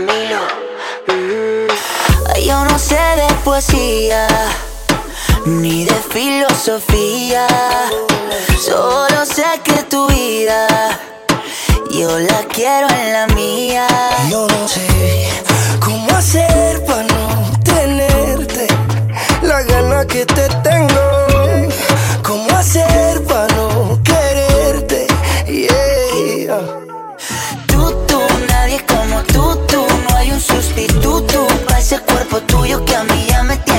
Mm. Yo no sé de poesía, ni de filosofía. Solo sé que tu vida, yo la quiero en la mía. Yo no sé cómo hacer para no tenerte la gana que te actitud, tú, pa' ese cuerpo tuyo que a mí ya me tiene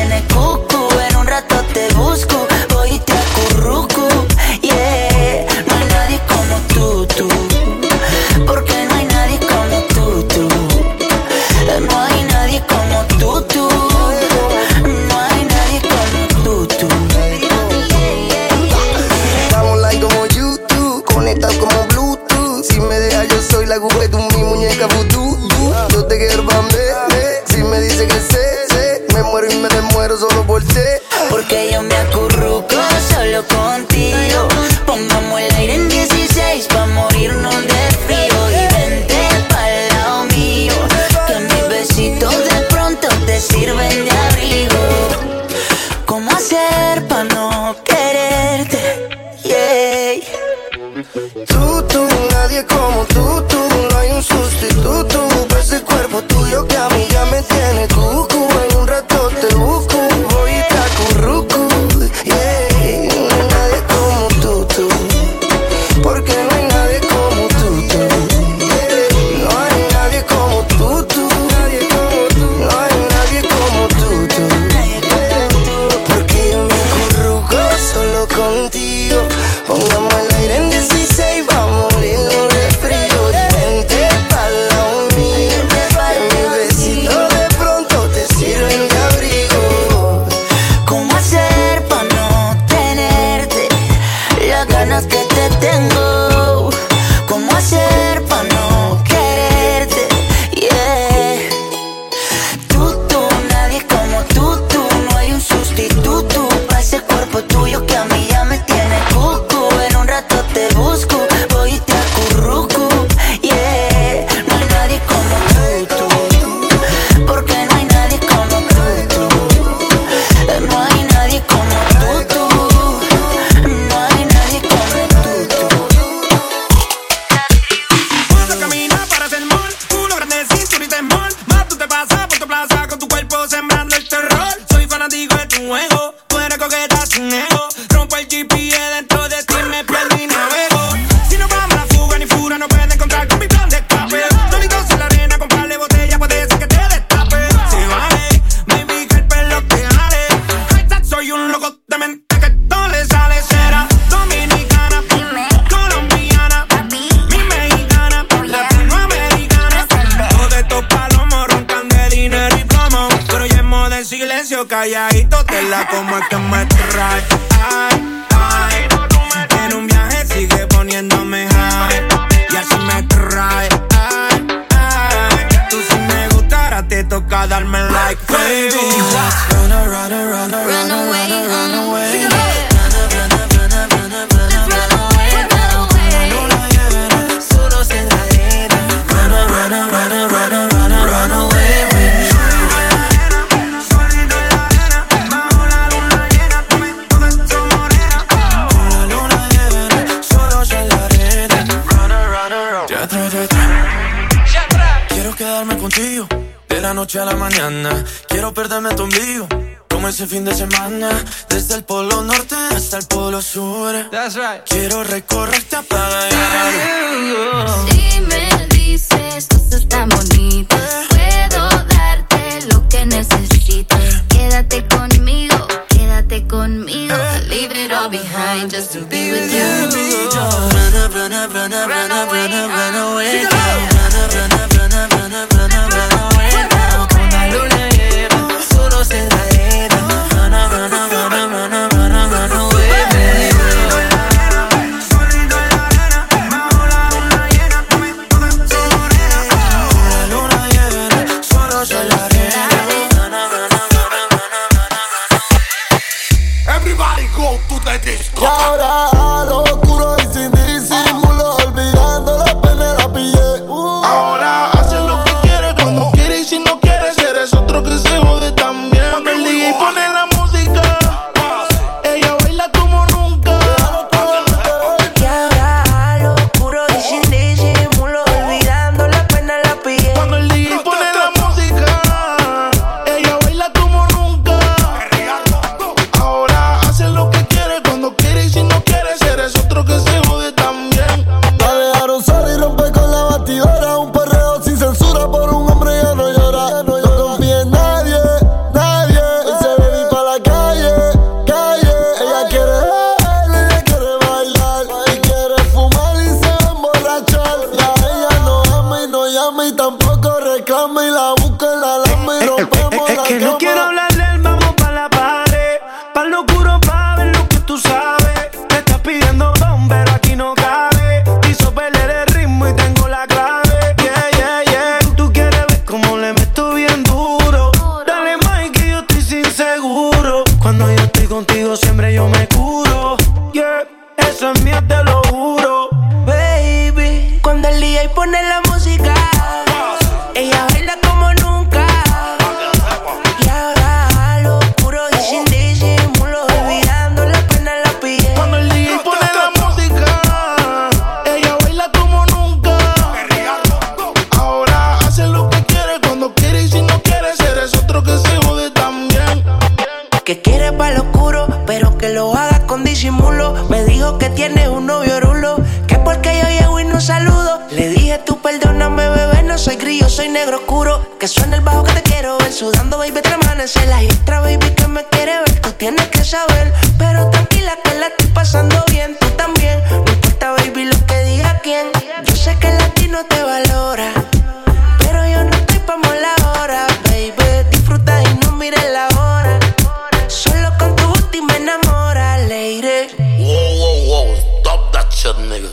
Wow, wow, wow, stop that shit, nigga.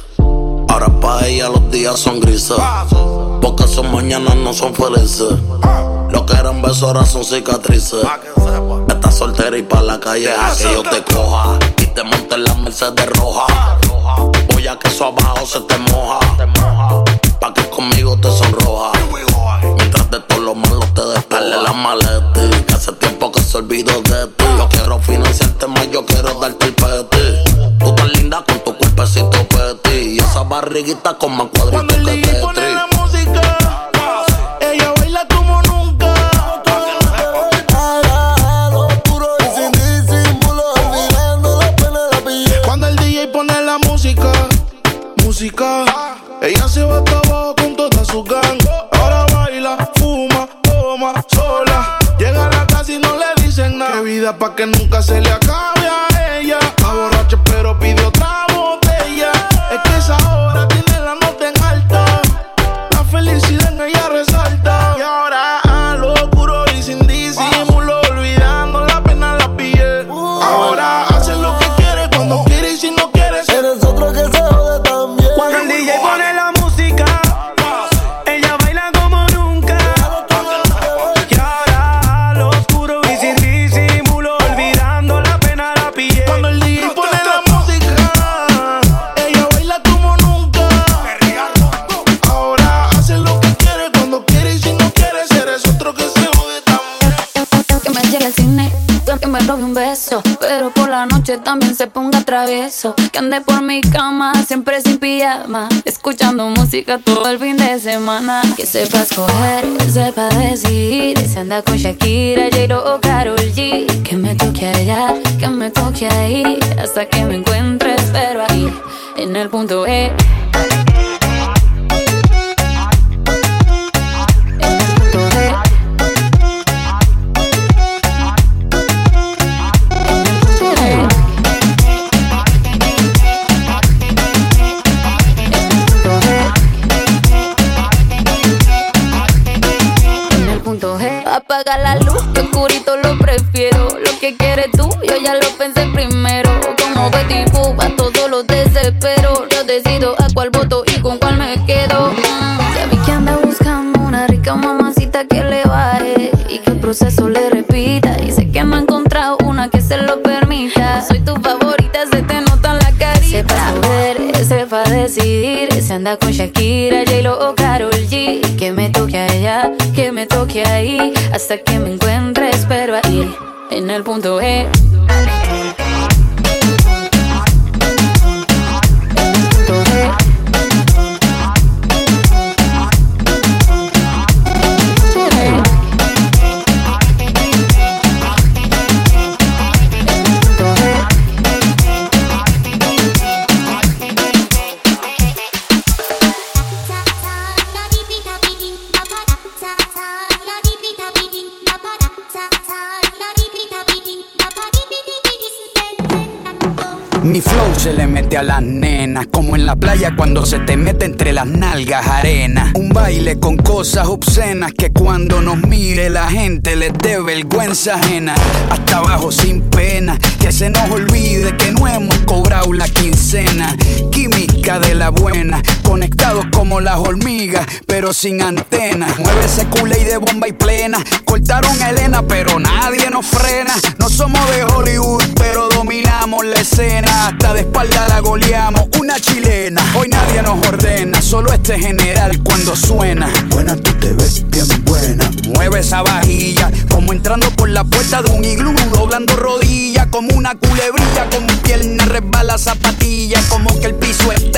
Ahora pa' ella los días son grises. Porque son mañanas no son felices. Lo que eran besos ahora son cicatrices. Estás soltera y pa' la calle a que yo te coja. Y te monte en la Mercedes roja. Voy a que eso abajo se te moja. Pa' que conmigo te sonroja. Mientras de todo lo malo te despele la maleta. Que hace tiempo que se olvidó de ti. Yo quiero financiarte más, yo quiero darte el peti. Tú tan linda con tu cuerpecito peti. Y esa barriguita con más Cuando cuadritos el que DJ pone Tetris. la música, ella baila como nunca. Puro y sin disimulo, olvidando la pena la piel. Cuando el DJ pone la música, música, ella se va hasta abajo con toda su gang. Ahora baila, fuma, toma, sola. Llega a la casa y no le dicen nada. Qué vida pa' que nunca también se ponga travieso. Que ande por mi cama, siempre sin pijama. Escuchando música todo el fin de semana. Que sepa escoger, que sepa decidir. Si anda con Shakira, J-Lo o Karol G. Que me toque allá, que me toque ahí. Hasta que me encuentre, pero ahí, en el punto E. G. Apaga la luz, que oscurito lo prefiero. Lo que quieres tú, yo ya lo pensé primero. Como Betty Boop, a todos los desespero. Yo decido a cuál voto y con cuál me quedo. Ya vi que anda buscando una rica mamacita que le baje y que el proceso le repita. Y sé que no ha encontrado una que se lo permita. Soy tu favorita, se te nota en la carita. Sepa saber, sepa decidir. Si anda con Shakira, Hasta que me encuentre, espero ahí. En el punto E. cuando se te mete entre las nalgas arena. Un baile con cosas obscenas que cuando nos mire la gente les dé vergüenza ajena. Hasta abajo sin pena, que se nos olvide que no hemos cobrado la quincena. De la buena, conectados como las hormigas, pero sin antenas. Mueve ese culé y de bomba y plena. Cortaron a Elena, pero nadie nos frena. No somos de Hollywood, pero dominamos la escena. Hasta de espalda la goleamos, una chilena. Hoy nadie nos ordena, solo este general cuando suena. Buena, tú te ves bien buena. Mueve esa vajilla, como entrando por la puerta de un iglú, doblando rodillas, como una culebrilla, con pierna resbala zapatilla, como que el piso está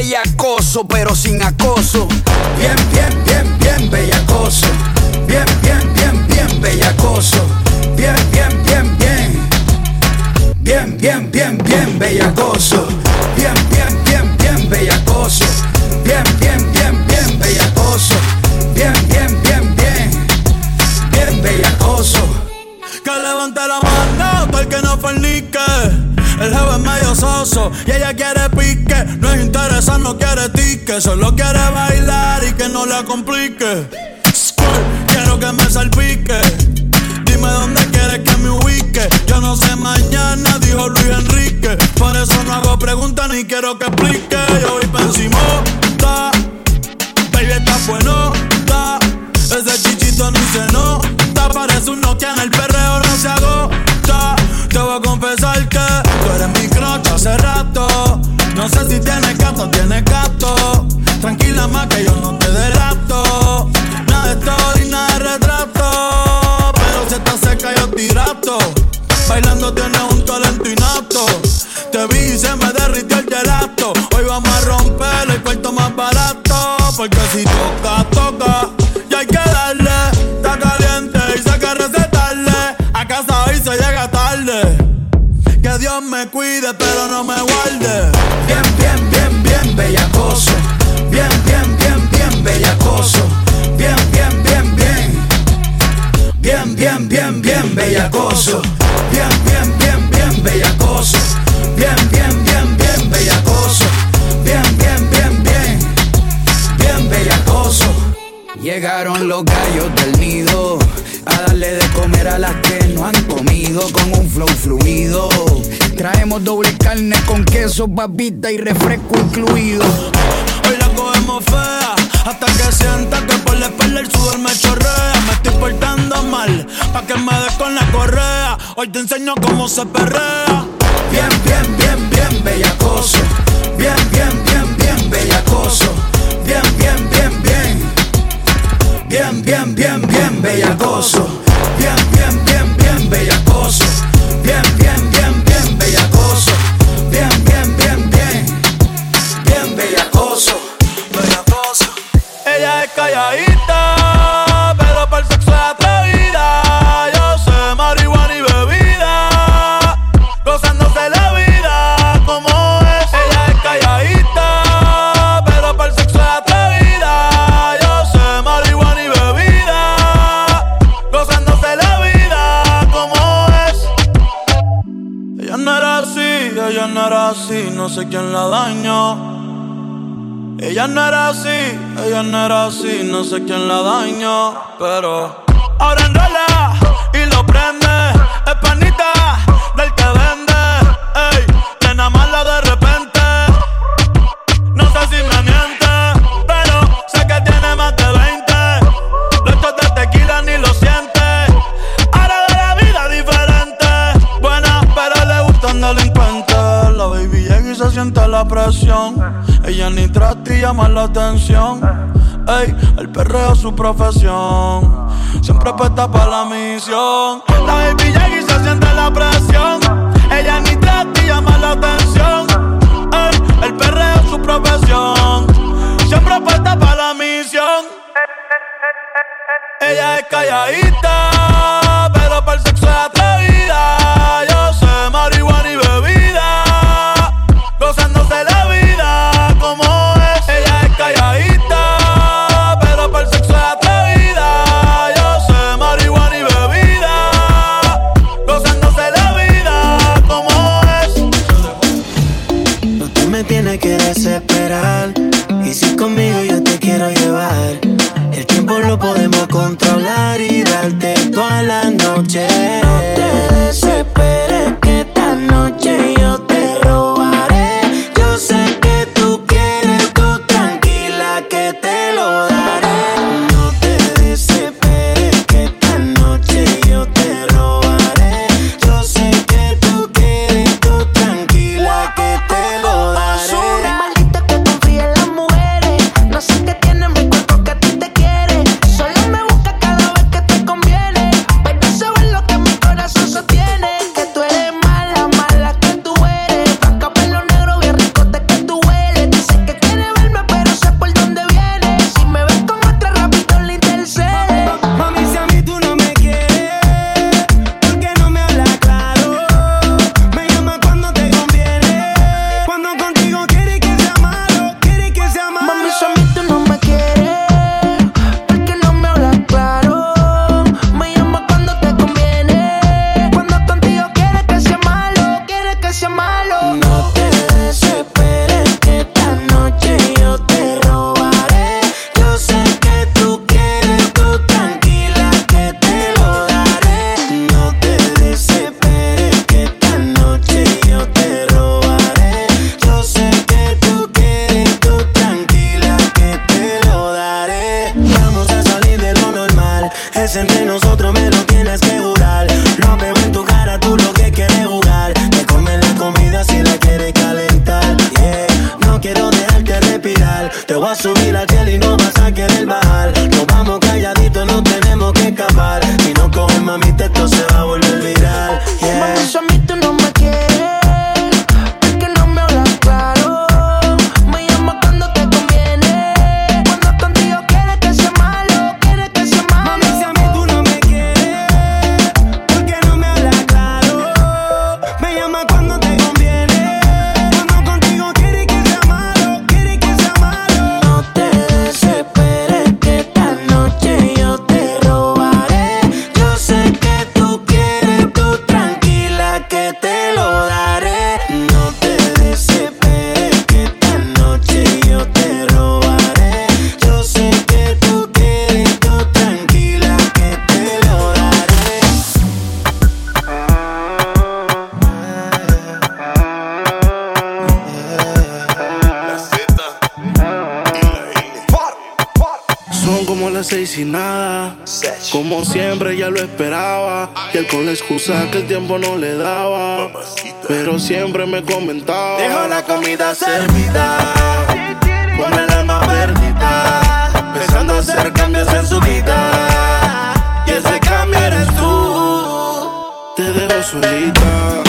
bellacoso, pero sin acoso. Bien, bien, bien, bien bellacoso. Bien, bien, bien, bien bellacoso. Bien, bien, bien, bien. Bien, bien, bien, bien bellacoso. Solo quiere bailar y que no la complique. Quiero que me salpique. Dime dónde quieres que me ubique. Yo no sé mañana, dijo Luis Enrique. Por eso no hago preguntas ni quiero que explique. Papita y refresco incluido. Hoy la cogemos fea Hasta que sienta que por la espalda el sudor me chorrea. Me estoy portando mal Pa' que me des con la correa. Hoy te enseño cómo se perrea profesión. Tiempo no le daba. Pero siempre me comentaba. Dejo la comida servida, con el alma perdida, pensando hacer cambios en su vida. Y ese cambio eres tú. Te dejo solita.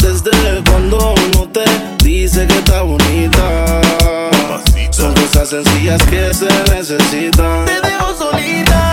Desde cuando no te dice que está bonita. Son cosas sencillas que se necesitan. Te dejo solita.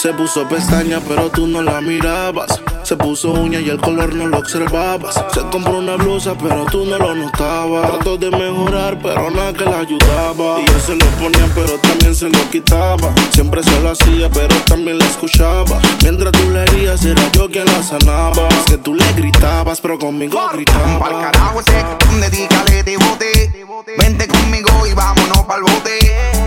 Se puso pestaña, pero tú no la mirabas. Se puso uña y el color no lo observabas. Se compró una blusa, pero tú no lo notabas. Trató de mejorar, pero nada que la ayudaba. Y él se lo ponía, pero también se lo quitaba. Siempre se lo hacía, pero también la escuchaba. Mientras tú le herías, era yo quien la sanaba. Es que tú le gritabas, pero conmigo Pa'l gritaba. carajo ese, dedícale de bote. Vente conmigo y vámonos pa'l bote.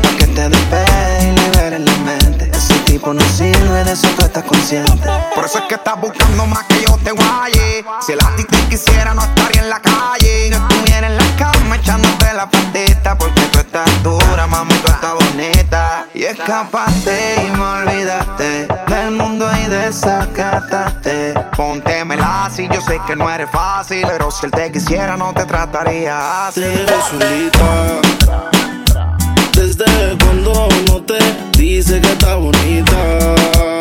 Pa' que te despegue y liberes la mente. Ese tipo no sirve, de eso tú estás consciente. Por eso es que estás buscando más que yo te guaye. Si el ti te quisiera, no estaría en la calle. No estuviera en la cama echándote la patita. Porque tú estás dura, mami, tú estás bonita. Y escapaste y me olvidaste del mundo y desacataste. Póntemela así, yo sé que no eres fácil. Pero si él te quisiera, no te trataría así. Solita. Desde cuando no te dice que está bonita.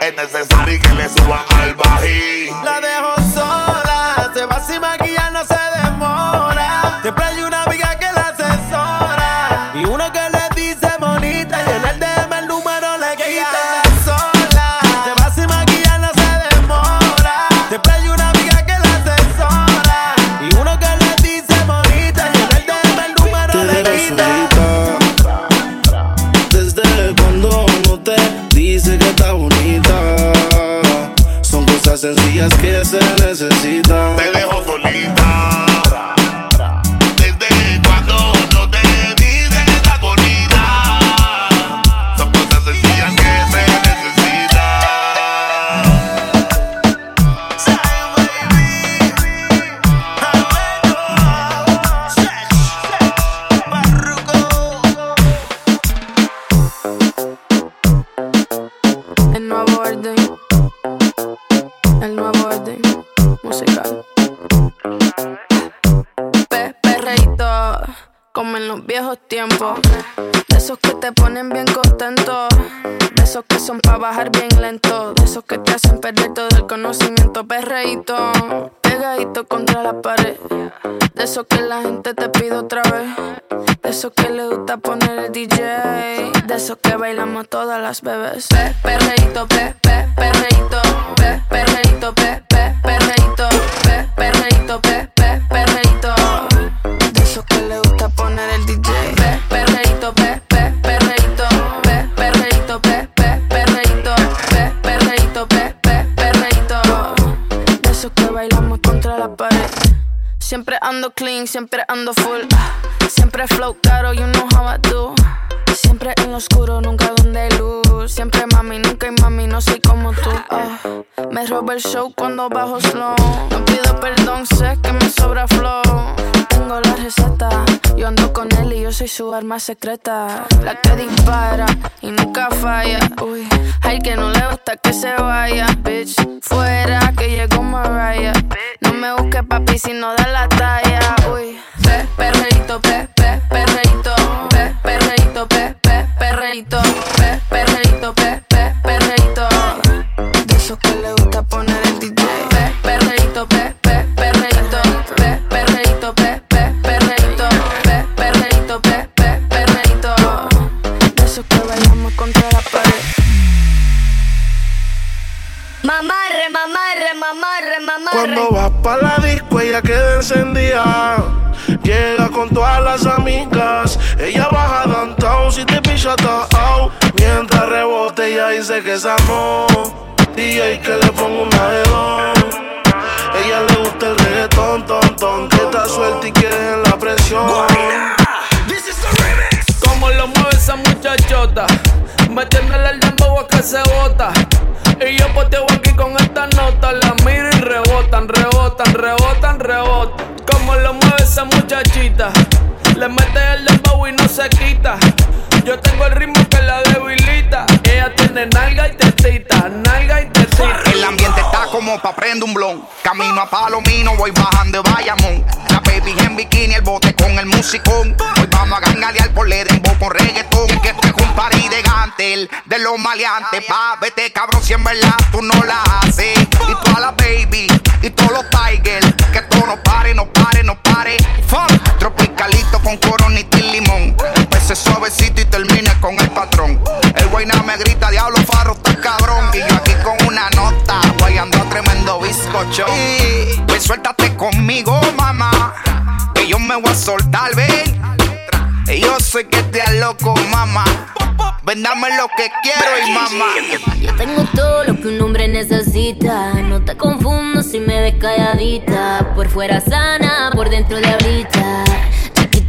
Es necesario que le suban al bají. La dejo sola, se va sin maquillar, el show cuando bajo slow. No pido perdón, sé que me sobra flow. Tengo la receta, yo ando con él y yo soy su arma secreta. La que dispara y nunca falla. Uy, al que no le gusta que se vaya, bitch. Fuera que llegó Mariah. No me busques papi si no da la talla. Uy, pe, perreíto, pe, Cuando vas pa' la disco, ella queda encendida. Llega con todas las amigas. Ella baja downtown si te picha out. Mientras rebote, ella dice que esa no. DJ que le pongo una de dos. Ella le gusta el reggaetón, ton, ton. Que está suelta y quiere en la presión. Como lo mueve esa muchachota, metiéndole el dembow a que se bota. Y yo poteo aquí con esta nota, la miro y rebotan, rebotan, rebotan, rebotan. Como lo mueve esa muchachita, le mete el dembow y no se quita. Yo tengo el ritmo que la debilita. Ella tiene nalga y tetita, nalga y tetita. El ambiente está como pa' prender un blon. Camino a Palomino, voy bajando de Bayamón. La baby en bikini, el bote con el musicón. Hoy vamos a gangalear por Ledembo con reggaetón. Que esto es un party de gantel, de los maleantes. Pa, vete cabrón, si en verdad tú no la haces. Y toda la baby, y todos los tigers. Que todo no pare, no pare, no pare. Fuck, tropicalito con coronita y limón. Empecé suavecito y termine con el patrón. El guayna me grita, diablo farro, estás cabrón. Y yo aquí con una nota, guayando tremendo bizcocho. Y pues suéltate conmigo, mamá. Que yo me voy a soltar, ven. Y yo sé que te loco, mamá. Ven, dame lo que quiero y mamá. Yo tengo todo lo que un hombre necesita. No te confundo si me ves calladita. Por fuera sana, por dentro diablita.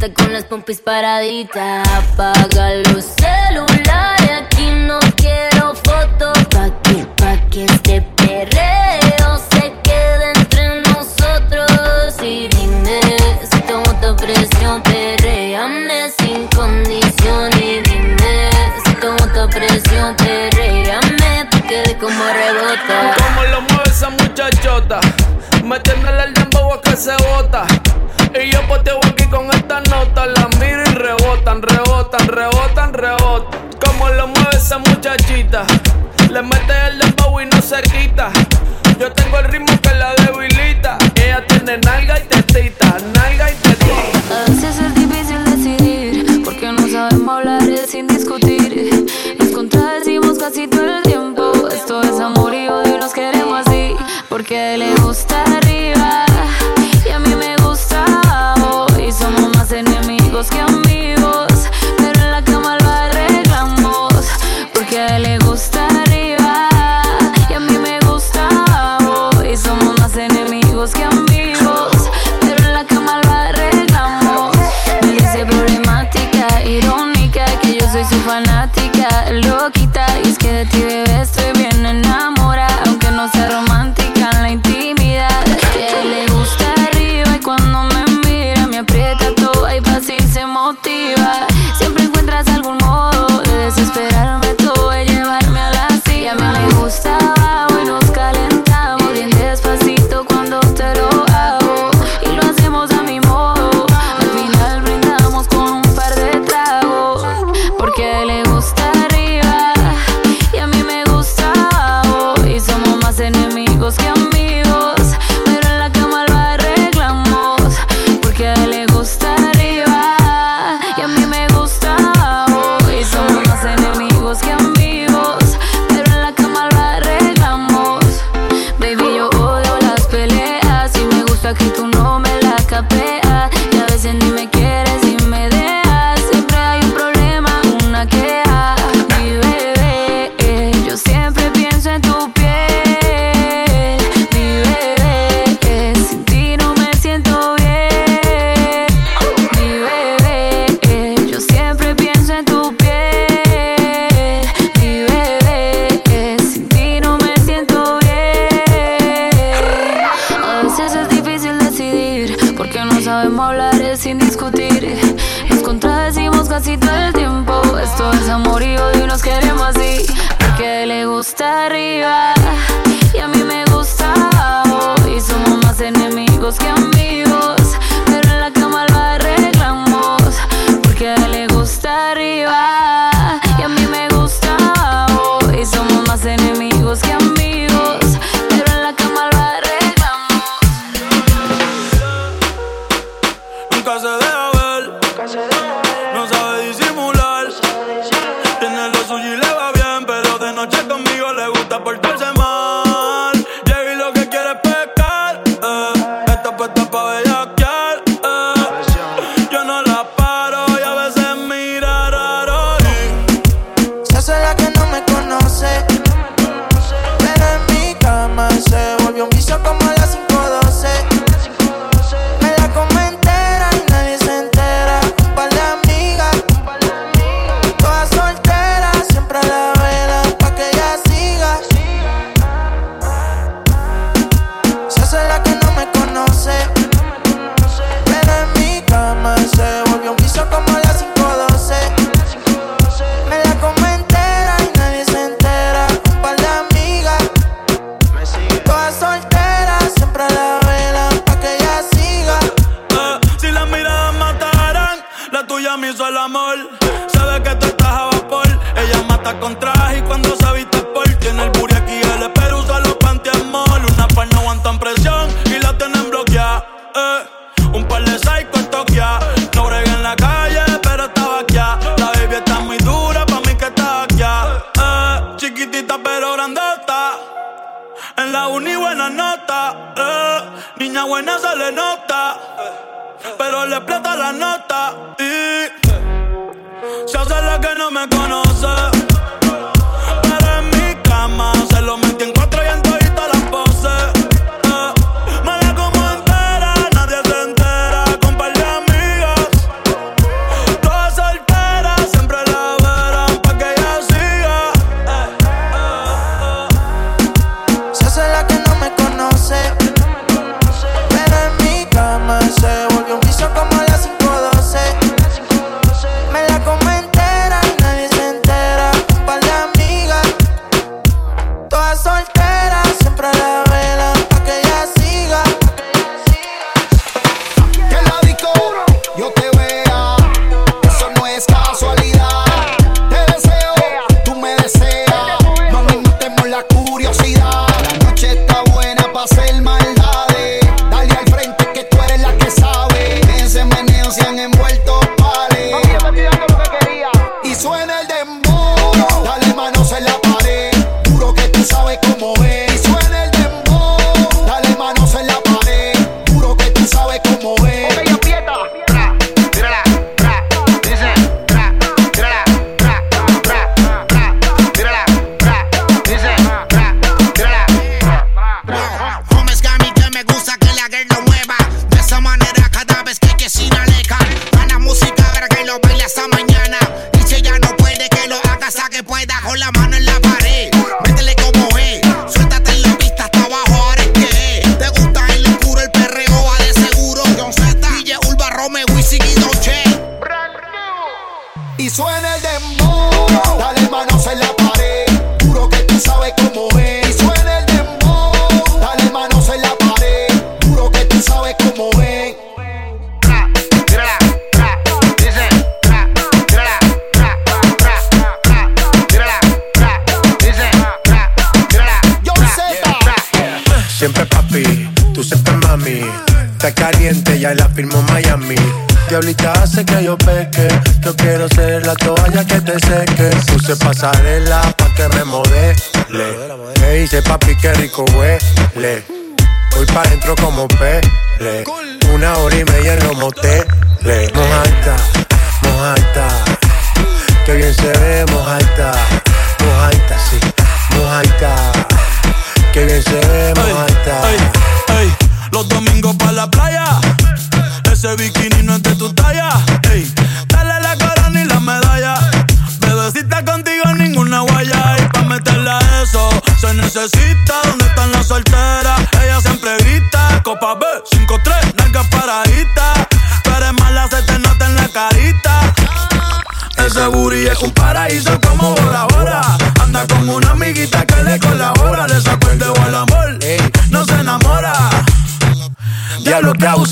Con las pompis paraditas. Apaga los celulares. Aquí no quiero fotos. Pa' que, pa' que este perreo se quede entre nosotros. Y dime si tomo tu presión. Perréame sin condición. Y dime si tomo tu presión. Perréame pa' que como rebota. Como lo mueve esa muchachota, metiéndole el dembow a que se bota. Y yo poteo aquí con esta rebotan, la miro y rebotan, rebotan, rebotan, rebotan. Como lo mueve esa muchachita, le mete el dembow y no se quita. Yo tengo el ritmo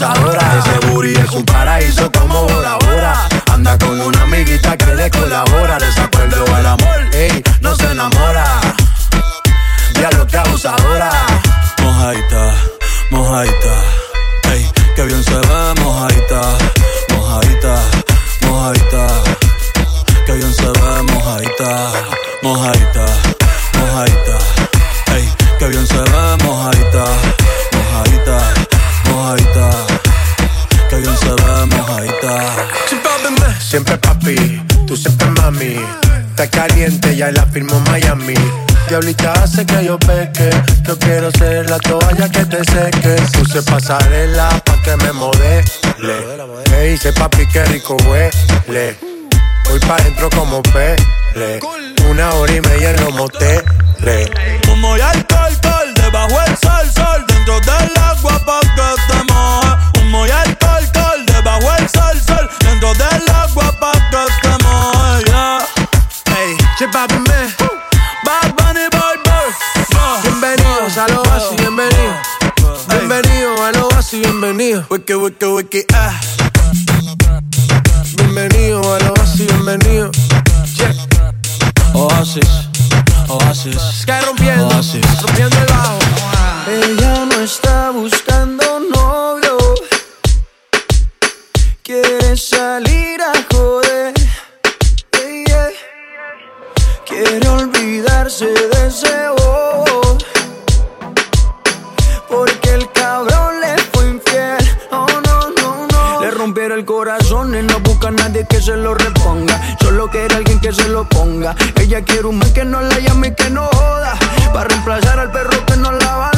abusadora. Ese booty es un paraíso como Está caliente, ya la firmó Miami. Diablita hace que yo peque. Yo quiero ser la toalla que te seque. Puse pasarela pa' que me modele. Me dice papi, qué rico huele. Voy pa' dentro como pele. Una hora y media en los moteles. Humo y alcohol, alcohol, debajo el sol, sol, dentro del agua pa' que te moje. Humo y alcohol, alcohol, debajo el sol, sol, dentro del agua Hey, che papi me. Bad Bunny, boy, boy. Bienvenidos a lo así, bienvenido. Bienvenido a lo así, bienvenido. Wiki, wiki, wiki, ah. Bienvenido a lo así, bienvenido. Yeah. Oasis, Oasis. Que rompiendo, Oasis. rompiendo el bajo. Ella no está buscando ese bobo. Porque el cabrón le fue infiel. Oh no, no, no. Le rompieron el corazón y no busca a nadie que se lo reponga. Solo quiere alguien que se lo ponga. Ella quiere un man que no la llame y que no joda. Para reemplazar al perro que no la valora.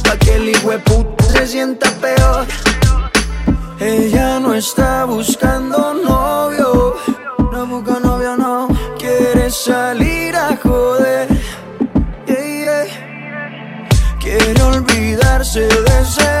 se sienta peor. Ella no está buscando novio, no busca novio, no. Quiere salir a joder, yeah, yeah. Quiere olvidarse de ese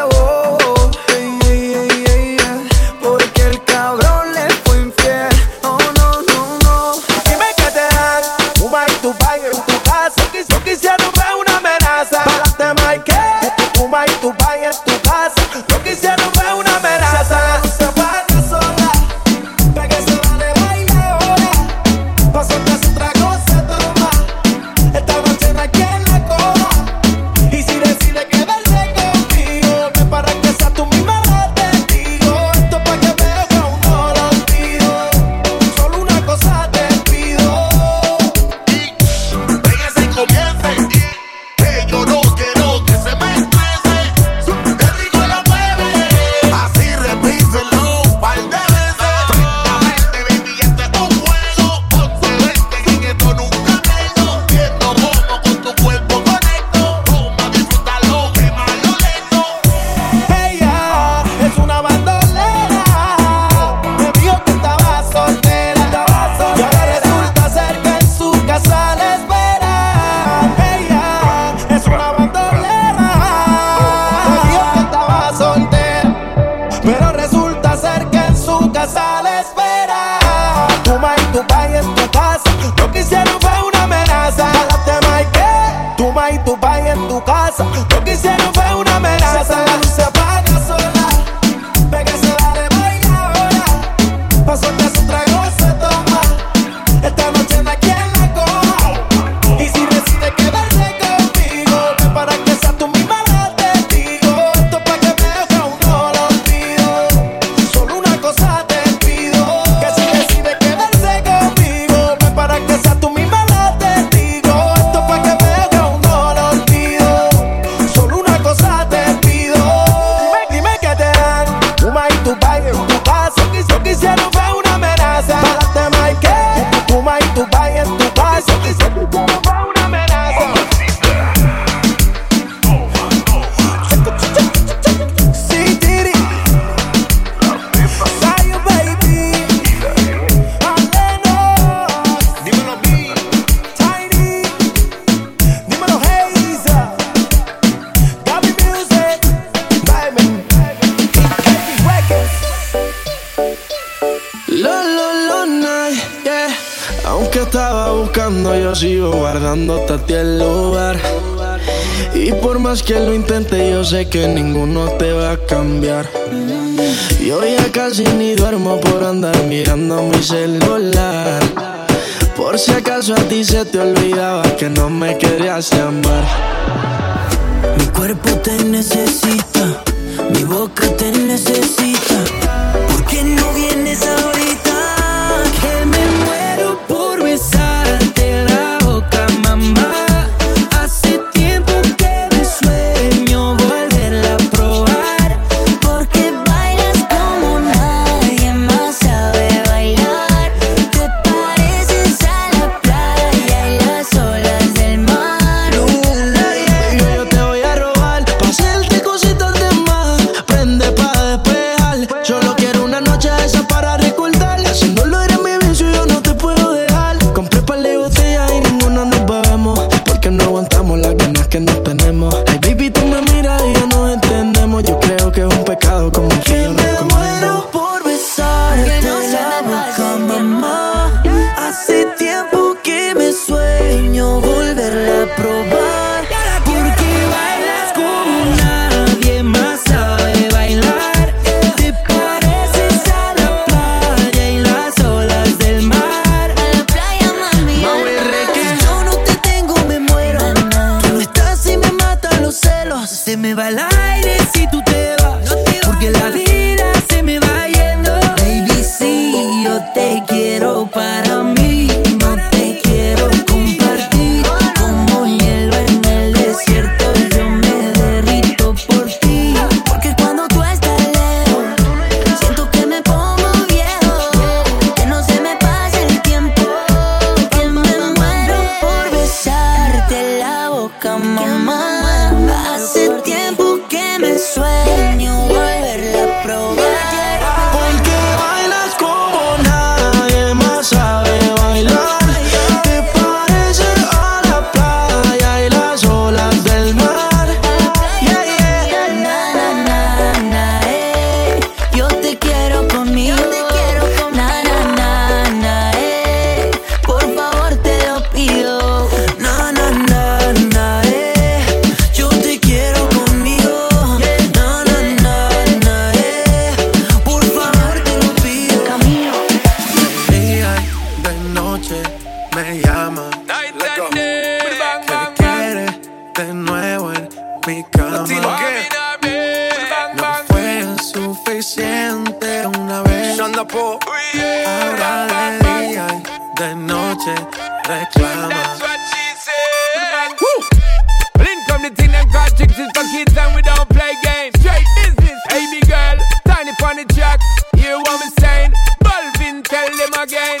thing them called is for kids and we don't play games. Straight business, big girl, tiny funny track. Hear what me saying? Balvin, tell them again.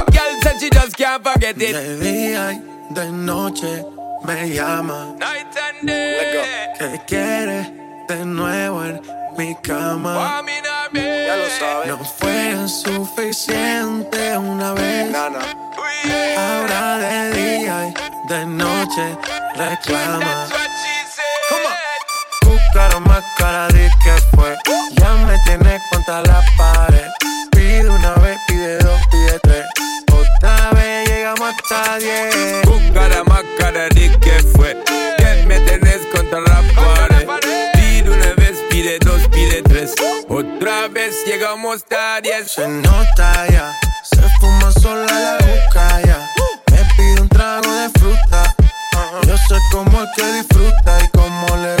Said she just can't forget it. De día y de noche me llama. Night and day. Que quiere de nuevo en mi cama. Ya lo sabes. No fue suficiente una vez. Ahora de día y de noche reclama. Buscaron más cara de que fue. Ya me tienes contra la pared. Pide una vez, pide dos, hasta diez. Buscara más cara de que fue. Que me tenés contra la pared. Pide una vez, pide dos, pide tres. Otra vez llegamos a diez. Se nota ya, se fuma sola la boca ya. Me pide un trago de fruta. Yo sé cómo es que disfruta y cómo le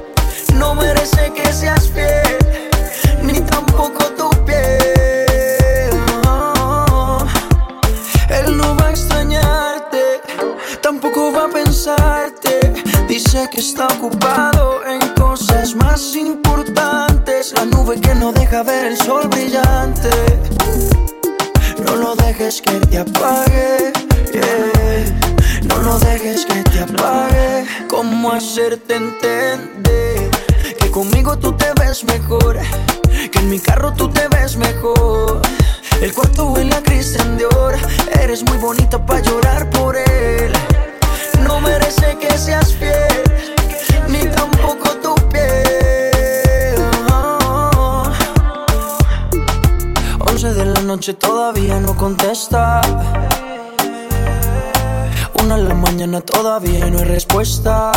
No merece que seas fiel, ni tampoco tu piel. Él no va a extrañarte, tampoco va a pensarte. Dice que está ocupado en cosas más importantes. La nube que no deja ver el sol brillante. No lo dejes que te apague. No lo dejes que te apague. ¿Cómo hacerte entender conmigo tú te ves mejor? Que en mi carro tú te ves mejor. El cuarto huele a Christian Dior. Eres muy bonita para llorar por él. No merece que seas fiel, ni tampoco tu piel. Once de la noche todavía no contesta. Una en la mañana todavía no hay respuesta.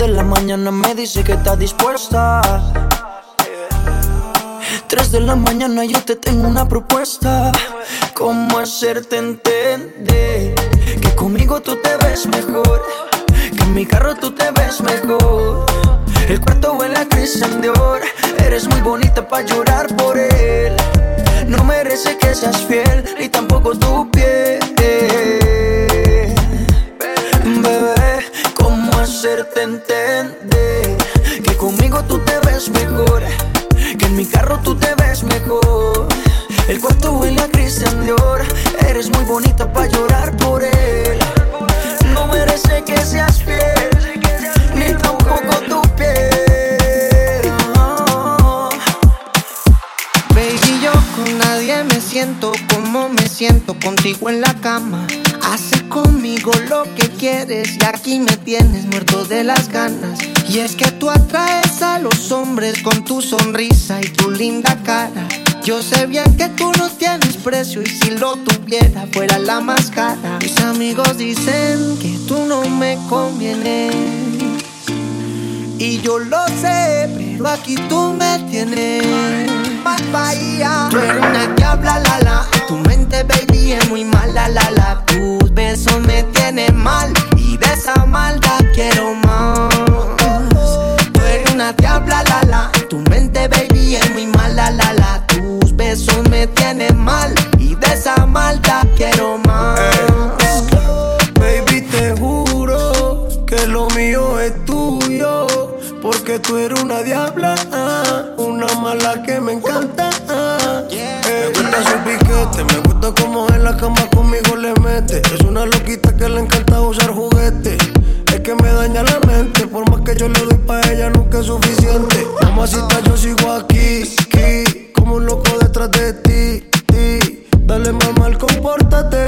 De la mañana me dice que está dispuesta. Tres de la mañana yo te tengo una propuesta. ¿Cómo hacerte entender que conmigo tú te ves mejor? Que en mi carro tú te ves mejor. El cuarto huele a Christian Dior. Eres muy bonita para llorar por él. No merece que seas fiel, ni tampoco tu piel. Hacerte entender que conmigo tú te ves mejor? Que en mi carro tú te ves mejor. El cuarto huele a Christian Dior. Eres muy bonita para llorar por él. No merece que seas fiel, ni tampoco tu siento como me siento contigo en la cama. Haces conmigo lo que quieres y aquí me tienes muerto de las ganas. Y es que tú atraes a los hombres con tu sonrisa y tu linda cara. Yo sé bien que tú no tienes precio y si lo tuviera fuera la más cara. Mis amigos dicen que tú no me convienes. Y yo lo sé, pero aquí tú me tienes. Tú eres una diabla, la la. Tu mente, baby, es muy mala, la la. Tus besos me tienen mal. Y de esa maldad quiero más. Tú eres una diabla, la la. Tu mente, baby, es muy mala, la la. Tus besos me tienen mal. Y de esa maldad quiero más. Baby, te juro que lo mío es tuyo. Porque tú eres una diabla, mala que me encanta. ah. Me gusta su piquete, me gusta como en la cama conmigo le mete. Es una loquita que le encanta usar juguete. Es que me daña la mente, por más que yo le doy pa' ella nunca es suficiente. Mamacita, yo sigo aquí, aquí, como un loco detrás de ti, ti. Dale mamá, compórtate.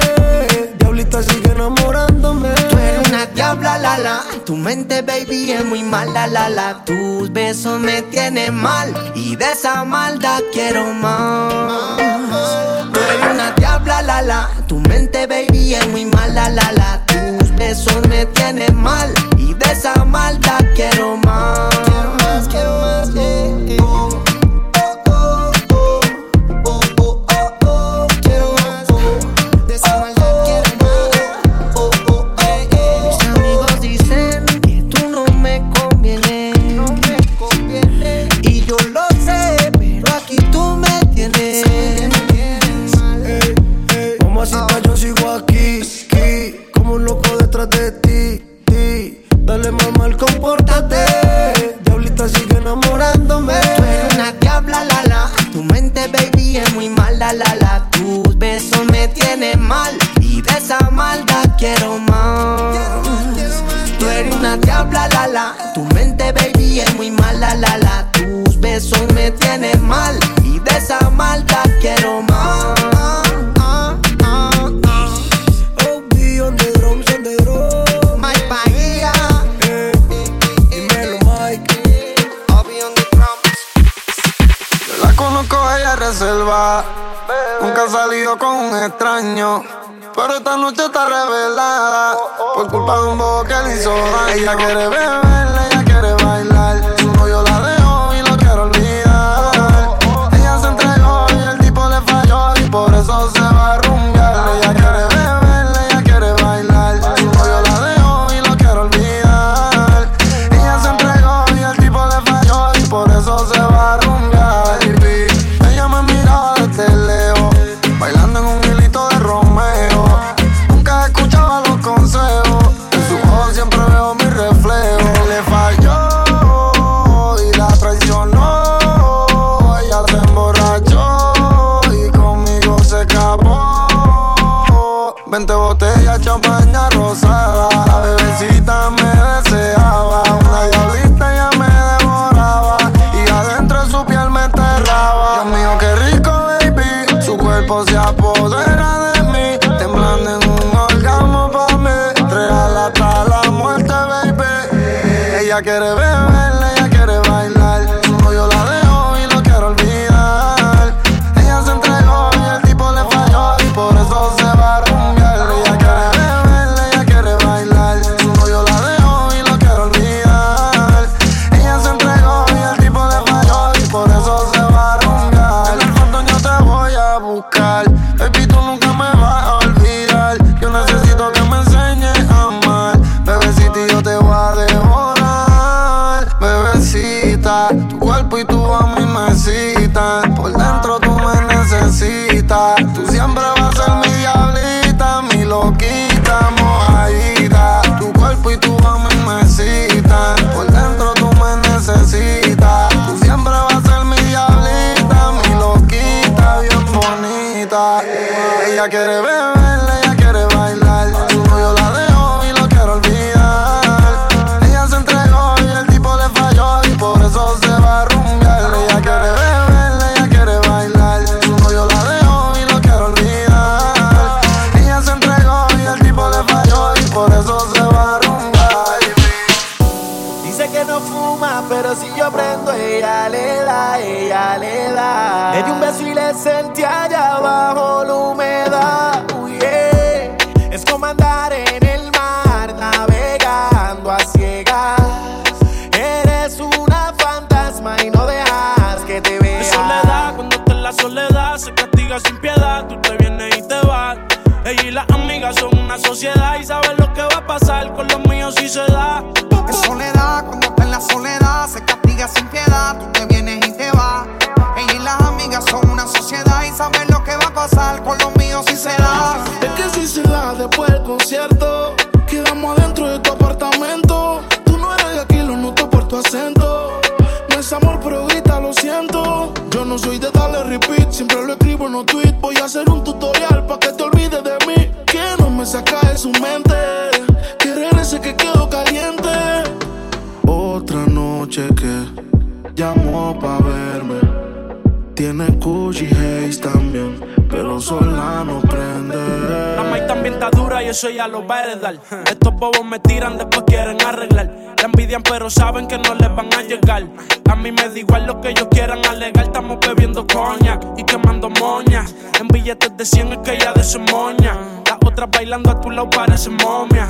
Diablita sigue enamorándome. Tú eres una diabla, la la. Tu mente, baby, es muy mala, la la. Tus besos me tienen mal. Y de esa maldad quiero más. Tú eres una diabla, la la. Tu mente, baby, es muy mala, la la. Tus besos me tienen mal. Y de esa maldad quiero más. Quiero más, quiero más, yeah. Ella quiere beber, Ella quiere beber, Tiene Gucci Haze también, pero sola no prende. La maíz también está dura y eso ya lo va a heredar. Estos bobos me tiran, después quieren arreglar. La envidian, pero saben que no les van a llegar. A mí me da igual lo que ellos quieran alegar. Estamos bebiendo coña y quemando moñas. En billetes de 100 es que ya de su moña. Las otras bailando a tu lado parecen momia.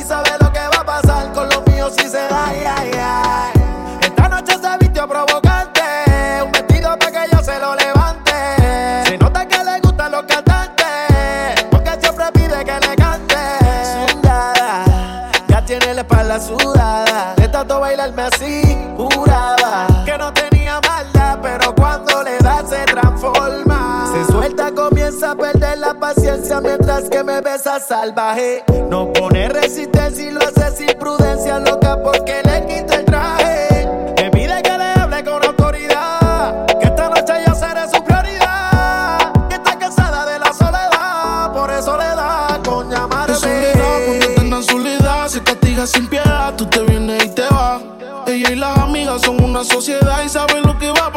y sabe lo que va a pasar con los míos si se da. Ay, ay, ay. Mientras que me besa salvaje. No pone resistencia y lo hace sin prudencia, loca, porque le quita el traje. Me pide que le hable con autoridad. Que esta noche yo seré su prioridad. Que está cansada de la soledad. Por eso le da con llamarme. Es soledad soledad se castiga sin piedad. Tú te vienes y te vas. Ella y las amigas son una sociedad y saben lo que va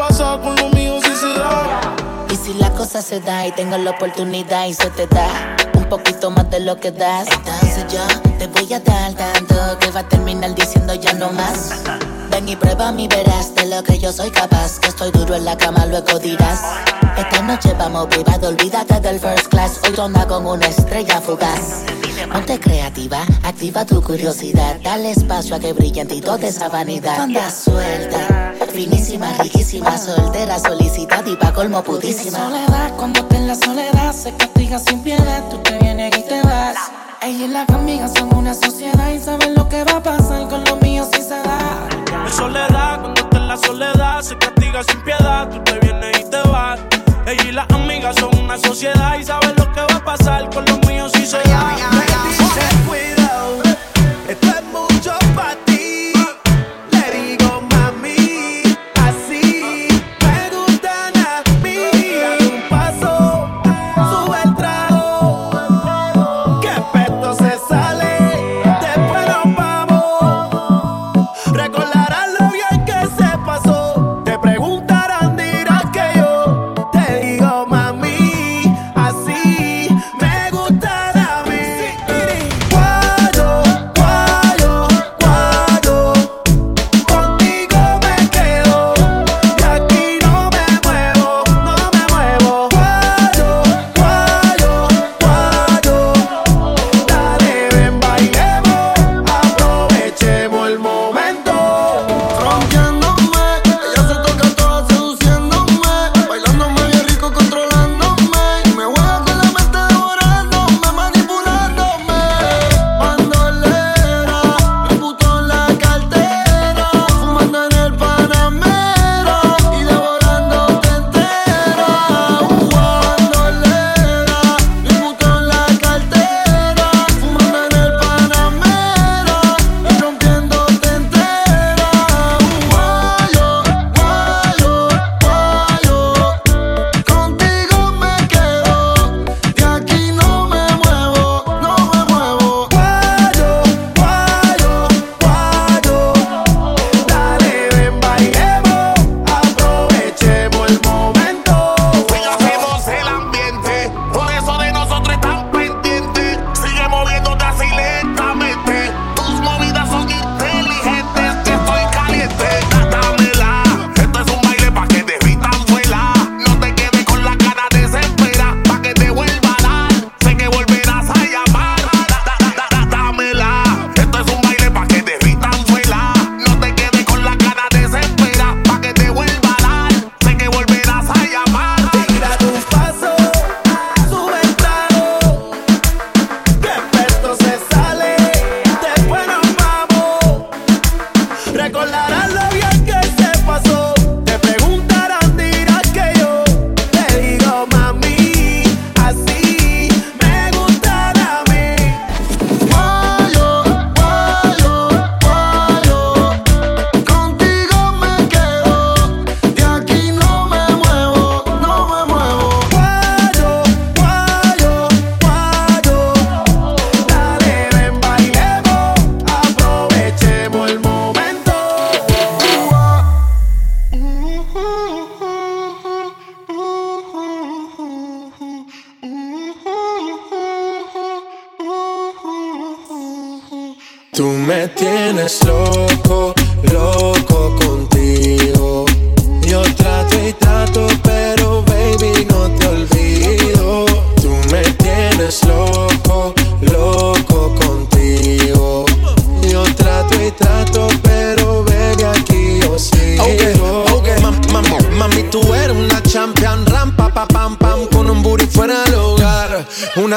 cosa se da y tengo la oportunidad y se te da un poquito más de lo que das, entonces yo te voy a dar tanto que va a terminar diciendo ya no más. Ven y prueba mi verás de lo que yo soy capaz. Que estoy duro en la cama, luego dirás. Esta noche vamos privado, olvídate del first class. Hoy ronda con una estrella fugaz. Ponte creativa, activa tu curiosidad. Dale espacio a que brille en ti toda esa vanidad. Anda suelta, finísima, riquísima, soltera, solicitada y pa' colmo pudísima. Soledad, cuando está en la soledad se castiga sin piedad. Tú te vienes y te vas. Ella y las amigas son una sociedad y saben lo que va a pasar con los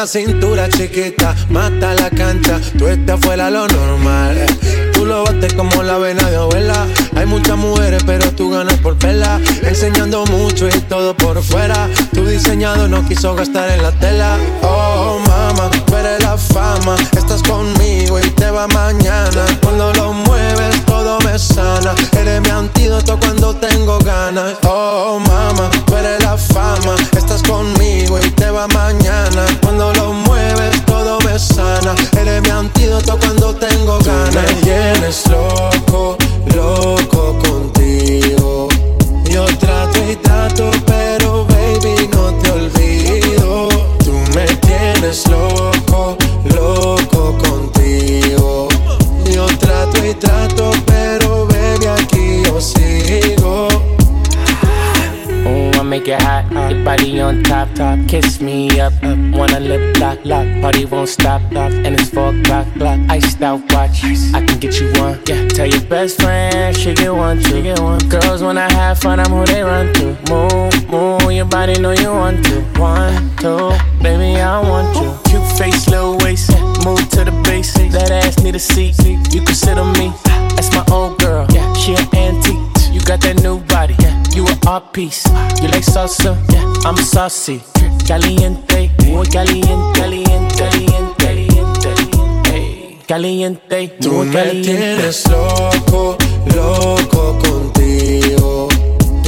Cintura chiquita, mata la cancha, tú estás fuera lo normal. Tú lo bates como la vena de abuela. Hay muchas mujeres, pero tú ganas por vela. Enseñando mucho y todo por fuera. Tu diseñado no quiso gastar wanna have fun, I'm who they run to. Move, move. Your body know you want to. One, two, baby I want you. Cute face, little waist. Move to the basics. That ass need a seat. You can sit on me. That's my old girl. Yeah, she an antique. You got that new body, yeah. You an art piece. You like salsa, yeah. I'm saucy. Caliente, muy caliente, caliente, caliente, caliente. Caliente, Tú me tienes loco, loco contigo.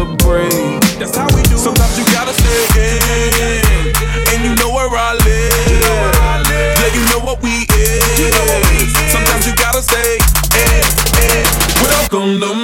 Celebrate. That's how we do. Sometimes you gotta stay in, and you know where I live. Yeah, you know what we is. Sometimes you gotta stay in, in. Welcome to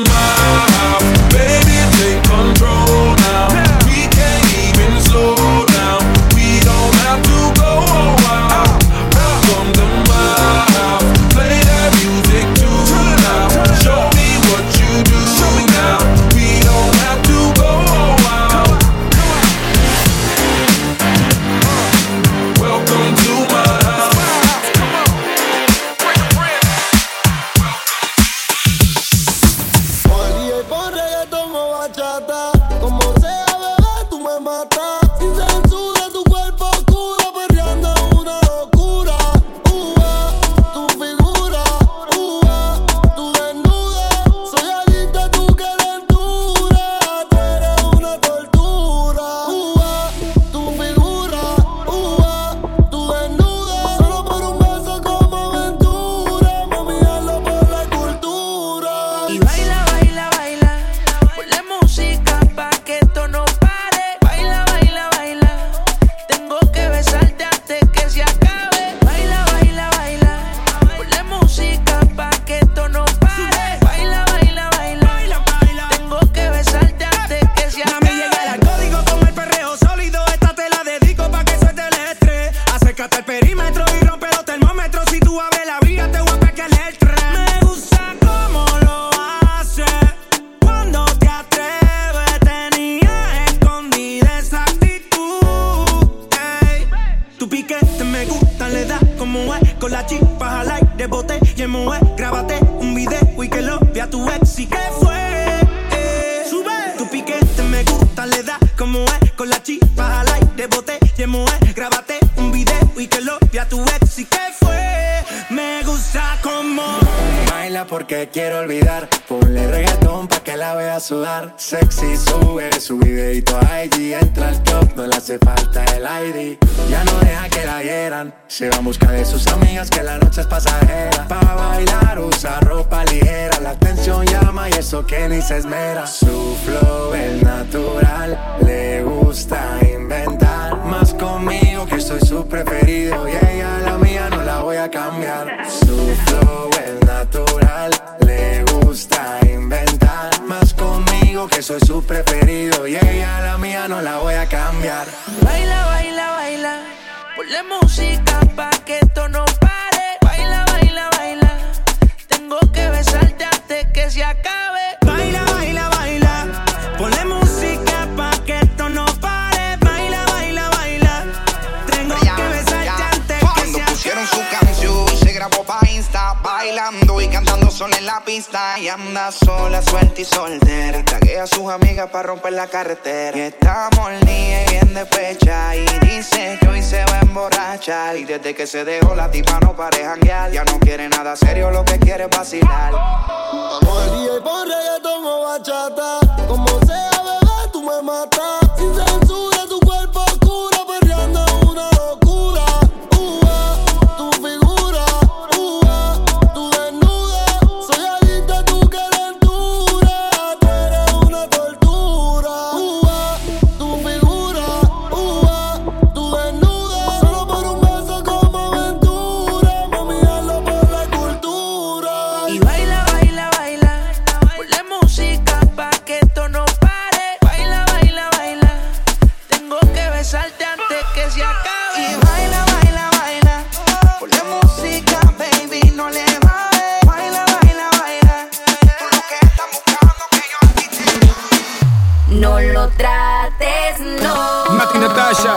Pa' bailar usa ropa ligera. La atención llama y eso que ni se esmera. Su flow es natural. Le gusta inventar. Más conmigo que soy su preferido. Y ella la mía no la voy a cambiar. Su flow es natural. Le gusta inventar. Más conmigo que soy su preferido. Y ella la mía no la voy a cambiar. Baila, baila, baila. Ponle música pa' que esto no pare. Tengo que besarte antes que se acabe. Baila, baila, baila. Bailando y cantando sola en la pista. Y anda sola, suelta y soltera. Y taguea a sus amigas para romper la carretera. Y molida y bien despecha. Y dice que hoy se va a emborrachar. Y desde que se dejó la tipa no pare janguear. Ya no quiere nada serio, lo que quiere es vacilar. Vamos al y pon reggaetón o bachata. Como sea, bebé, tú me matas. Sin censura, tu cuerpo oscuro, perreando una locura. No le bajes. Baila, baila, baila. Tú lo que estás buscando que yo a ti te No lo trates, no. Mati Natasha,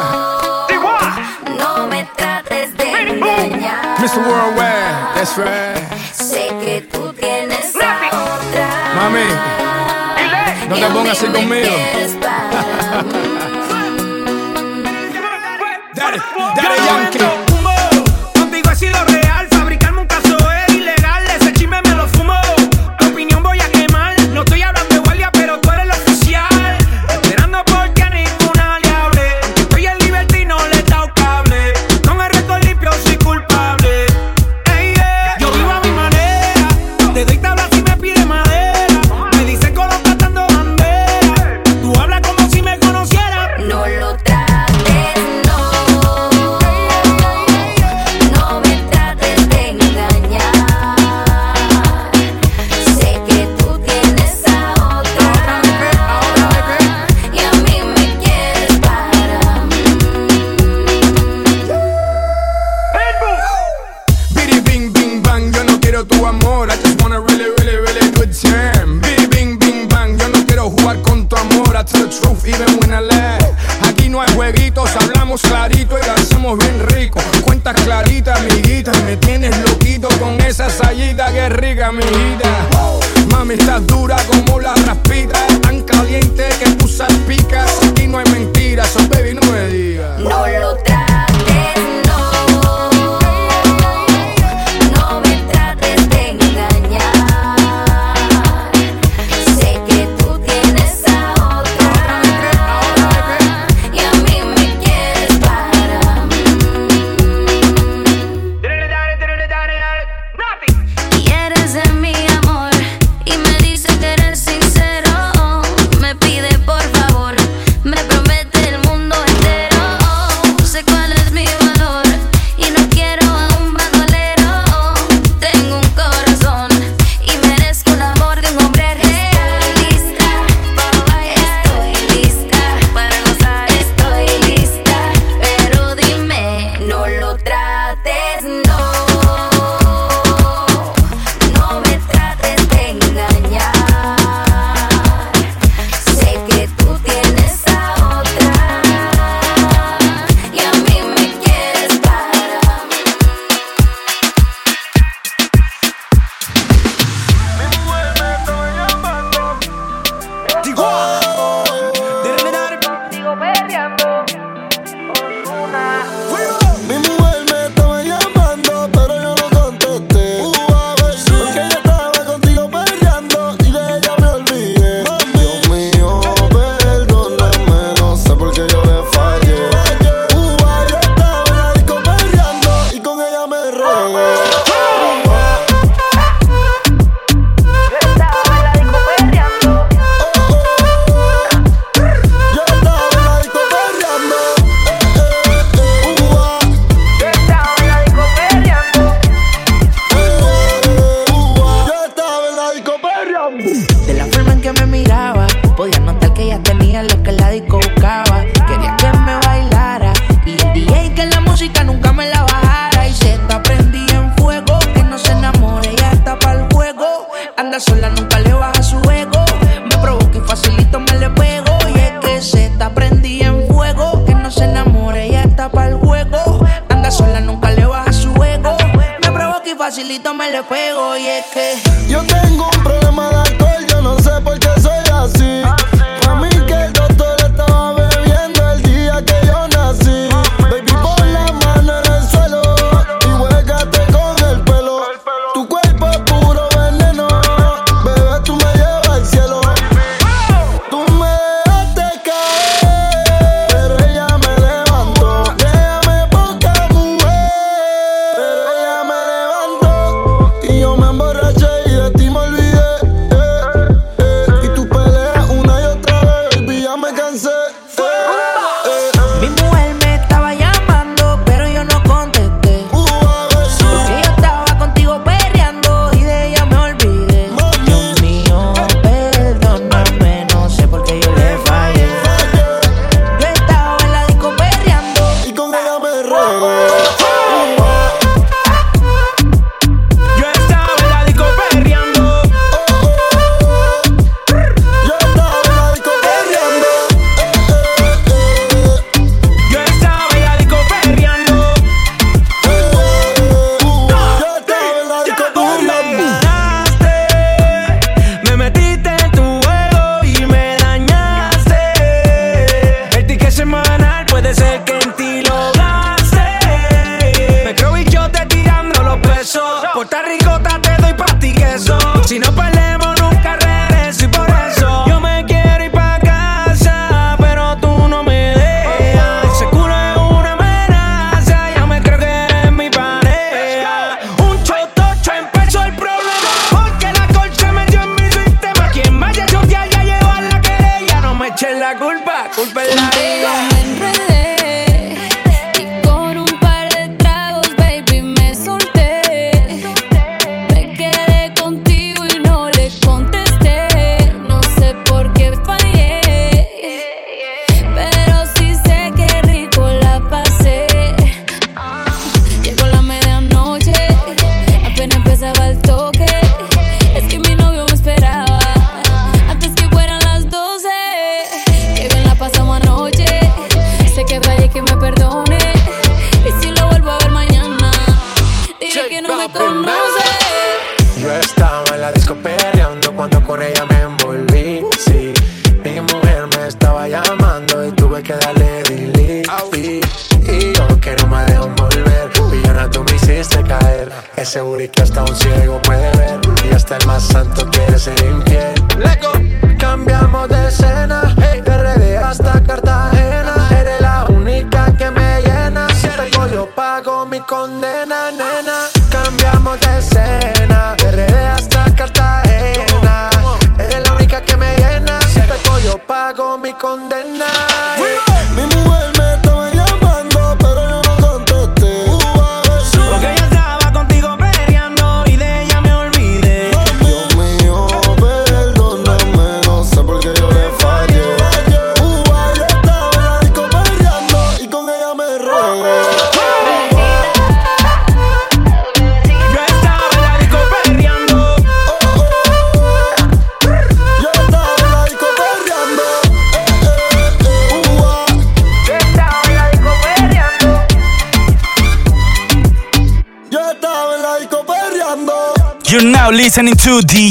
No me trates de engañar. Mr. Worldwide, that's right. Sé que tú tienes a otra. Mami, no te a pongas así conmigo. Dale, dale, Yankee.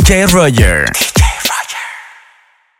DJ Roger.